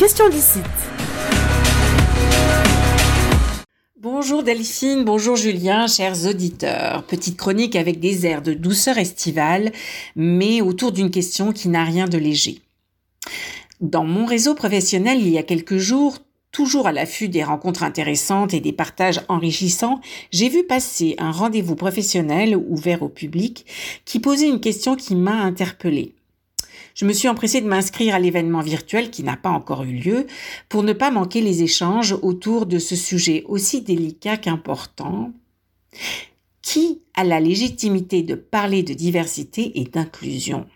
question d'ici. Bonjour Delphine, bonjour Julien, chers auditeurs. Petite chronique avec des airs de douceur estivale, mais autour d'une question qui n'a rien de léger. Dans mon réseau professionnel, il y a quelques jours, toujours à l'affût des rencontres intéressantes et des partages enrichissants, j'ai vu passer un rendez-vous professionnel ouvert au public qui posait une question qui m'a interpellée. Je me suis empressée de m'inscrire à l'événement virtuel qui n'a pas encore eu lieu pour ne pas manquer les échanges autour de ce sujet aussi délicat qu'important. Qui a la légitimité de parler de diversité et d'inclusion?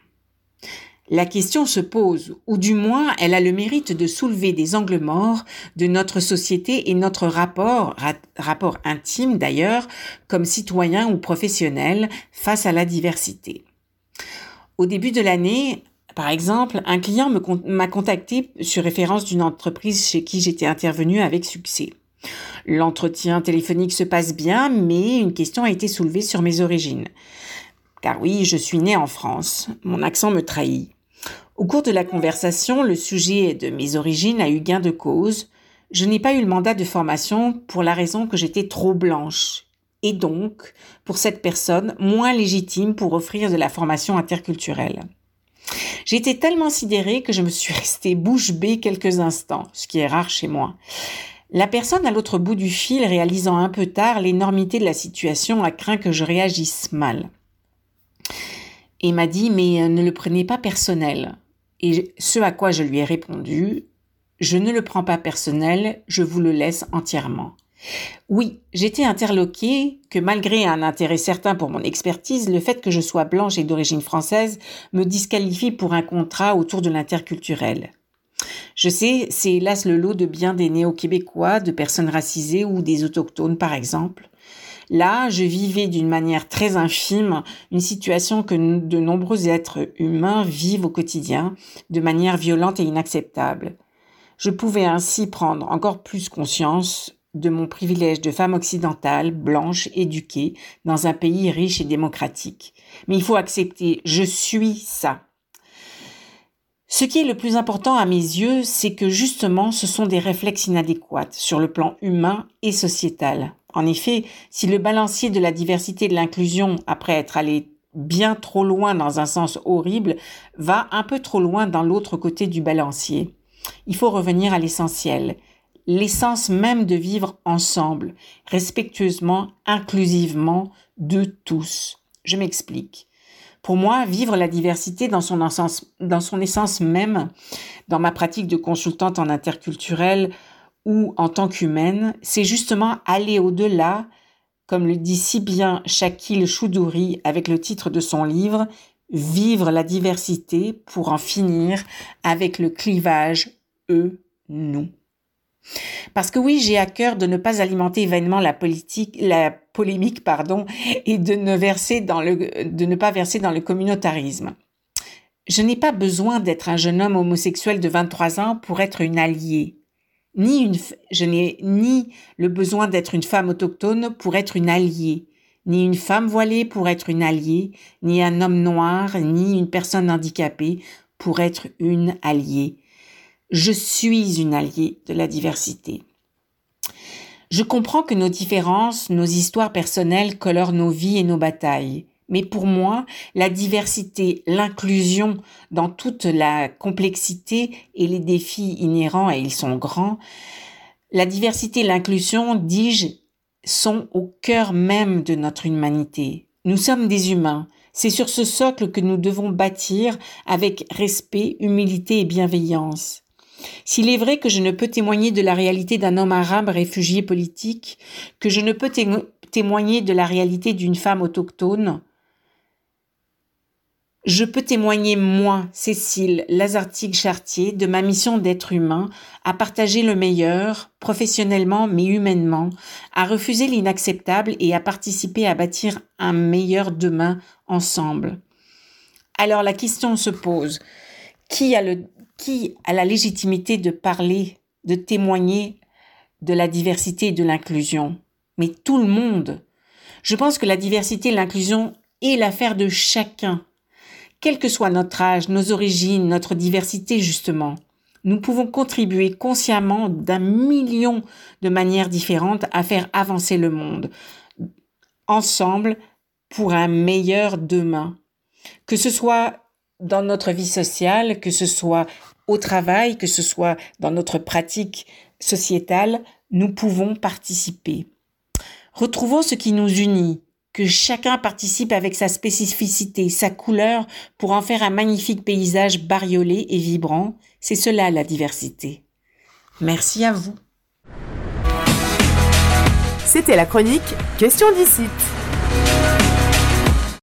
La question se pose, ou du moins elle a le mérite de soulever des angles morts de notre société et notre rapport, rapport intime d'ailleurs, comme citoyen ou professionnel face à la diversité. Au début de l'année, par exemple, un client m'a contacté sur référence d'une entreprise chez qui j'étais intervenue avec succès. L'entretien téléphonique se passe bien, mais une question a été soulevée sur mes origines. Car oui, je suis née en France. Mon accent me trahit. Au cours de la conversation, le sujet de mes origines a eu gain de cause. Je n'ai pas eu le mandat de formation pour la raison que j'étais trop blanche et donc, pour cette personne, moins légitime pour offrir de la formation interculturelle. J'ai été tellement sidérée que je me suis restée bouche bée quelques instants, ce qui est rare chez moi. La personne à l'autre bout du fil, réalisant un peu tard l'énormité de la situation, a craint que je réagisse mal. Et m'a dit, mais euh, ne le prenez pas personnel. Et ce à quoi je lui ai répondu, je ne le prends pas personnel, je vous le laisse entièrement. Oui, j'étais interloquée que malgré un intérêt certain pour mon expertise, le fait que je sois blanche et d'origine française me disqualifie pour un contrat autour de l'interculturel. Je sais, c'est hélas le lot de bien des néo-québécois, de personnes racisées ou des autochtones par exemple. Là, je vivais d'une manière très infime une situation que de nombreux êtres humains vivent au quotidien de manière violente et inacceptable. Je pouvais ainsi prendre encore plus conscience de mon privilège de femme occidentale, blanche, éduquée, dans un pays riche et démocratique. Mais il faut accepter, je suis ça. Ce qui est le plus important à mes yeux, c'est que justement ce sont des réflexes inadéquats sur le plan humain et sociétal. En effet, si le balancier de la diversité et de l'inclusion, après être allé bien trop loin dans un sens horrible, va un peu trop loin dans l'autre côté du balancier, il faut revenir à l'essentiel, l'essence même de vivre ensemble, respectueusement, inclusivement, de tous. Je m'explique. Pour moi, vivre la diversité dans son, essence, dans son essence même, dans ma pratique de consultante en interculturel ou en tant qu'humaine, c'est justement aller au-delà, comme le dit si bien Shakil Choudouri avec le titre de son livre, Vivre la diversité pour en finir avec le clivage eux-nous. Parce que oui, j'ai à cœur de ne pas alimenter vainement la politique, la polémique, pardon, et de ne de ne pas verser dans le communautarisme. Je n'ai pas besoin d'être un jeune homme homosexuel de 23 ans pour être une alliée. Ni une, je n'ai ni le besoin d'être une femme autochtone pour être une alliée, ni une femme voilée pour être une alliée, ni un homme noir, ni une personne handicapée pour être une alliée. Je suis une alliée de la diversité. Je comprends que nos différences, nos histoires personnelles colorent nos vies et nos batailles. Mais pour moi, la diversité, l'inclusion dans toute la complexité et les défis inhérents, et ils sont grands, la diversité et l'inclusion, dis-je, sont au cœur même de notre humanité. Nous sommes des humains. C'est sur ce socle que nous devons bâtir avec respect, humilité et bienveillance. S'il est vrai que je ne peux témoigner de la réalité d'un homme arabe réfugié politique, que je ne peux témoigner de la réalité d'une femme autochtone, je peux témoigner, moi, Cécile Lazartigue-Chartier, de ma mission d'être humain, à partager le meilleur, professionnellement mais humainement, à refuser l'inacceptable et à participer à bâtir un meilleur demain ensemble. Alors la question se pose, qui a le qui a la légitimité de parler, de témoigner de la diversité et de l'inclusion Mais tout le monde. Je pense que la diversité et l'inclusion est l'affaire de chacun, quel que soit notre âge, nos origines, notre diversité justement. nous pouvons contribuer consciemment d'un million de manières différentes à faire avancer le monde, ensemble pour un meilleur demain. Que ce soit dans notre vie sociale, que ce soit au travail, que ce soit dans notre pratique sociétale, nous pouvons participer. Retrouvons ce qui nous unit, que chacun participe avec sa spécificité, sa couleur, pour en faire un magnifique paysage bariolé et vibrant. C'est cela la diversité. Merci à vous. C'était la chronique Question d'ici.